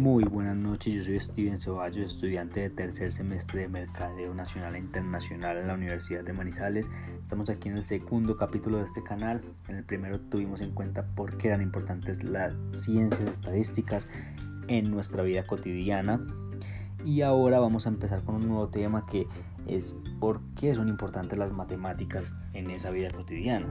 Muy buenas noches, yo soy Steven Ceballos, estudiante de tercer semestre de Mercadeo Nacional e Internacional en la Universidad de Manizales. Estamos aquí en el segundo capítulo de este canal. En el primero tuvimos en cuenta por qué eran importantes las ciencias estadísticas en nuestra vida cotidiana. Y ahora vamos a empezar con un nuevo tema que es por qué son importantes las matemáticas en esa vida cotidiana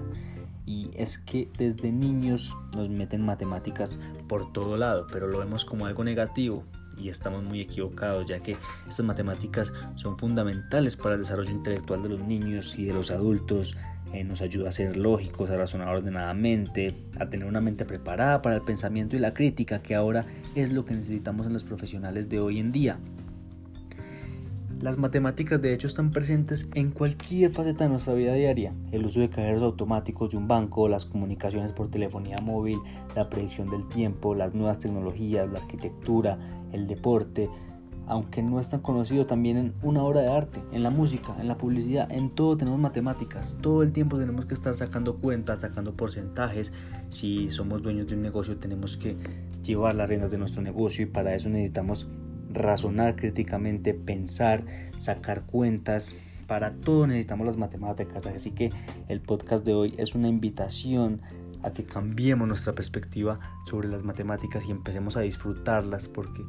y es que desde niños nos meten matemáticas por todo lado, pero lo vemos como algo negativo y estamos muy equivocados ya que estas matemáticas son fundamentales para el desarrollo intelectual de los niños y de los adultos. Eh, nos ayuda a ser lógicos, a razonar ordenadamente, a tener una mente preparada para el pensamiento y la crítica, que ahora es lo que necesitamos en los profesionales de hoy en día. Las matemáticas de hecho están presentes en cualquier faceta de nuestra vida diaria. El uso de cajeros automáticos de un banco, las comunicaciones por telefonía móvil, la predicción del tiempo, las nuevas tecnologías, la arquitectura, el deporte, aunque no es tan conocido también en una obra de arte, en la música, en la publicidad, en todo tenemos matemáticas. Todo el tiempo tenemos que estar sacando cuentas, sacando porcentajes. Si somos dueños de un negocio tenemos que llevar las riendas de nuestro negocio y para eso necesitamos razonar críticamente, pensar, sacar cuentas. Para todo necesitamos las matemáticas, así que el podcast de hoy es una invitación a que cambiemos nuestra perspectiva sobre las matemáticas y empecemos a disfrutarlas porque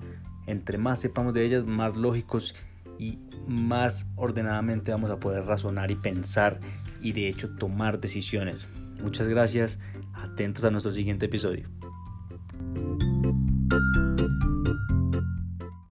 entre más sepamos de ellas, más lógicos y más ordenadamente vamos a poder razonar y pensar y de hecho tomar decisiones. Muchas gracias, atentos a nuestro siguiente episodio.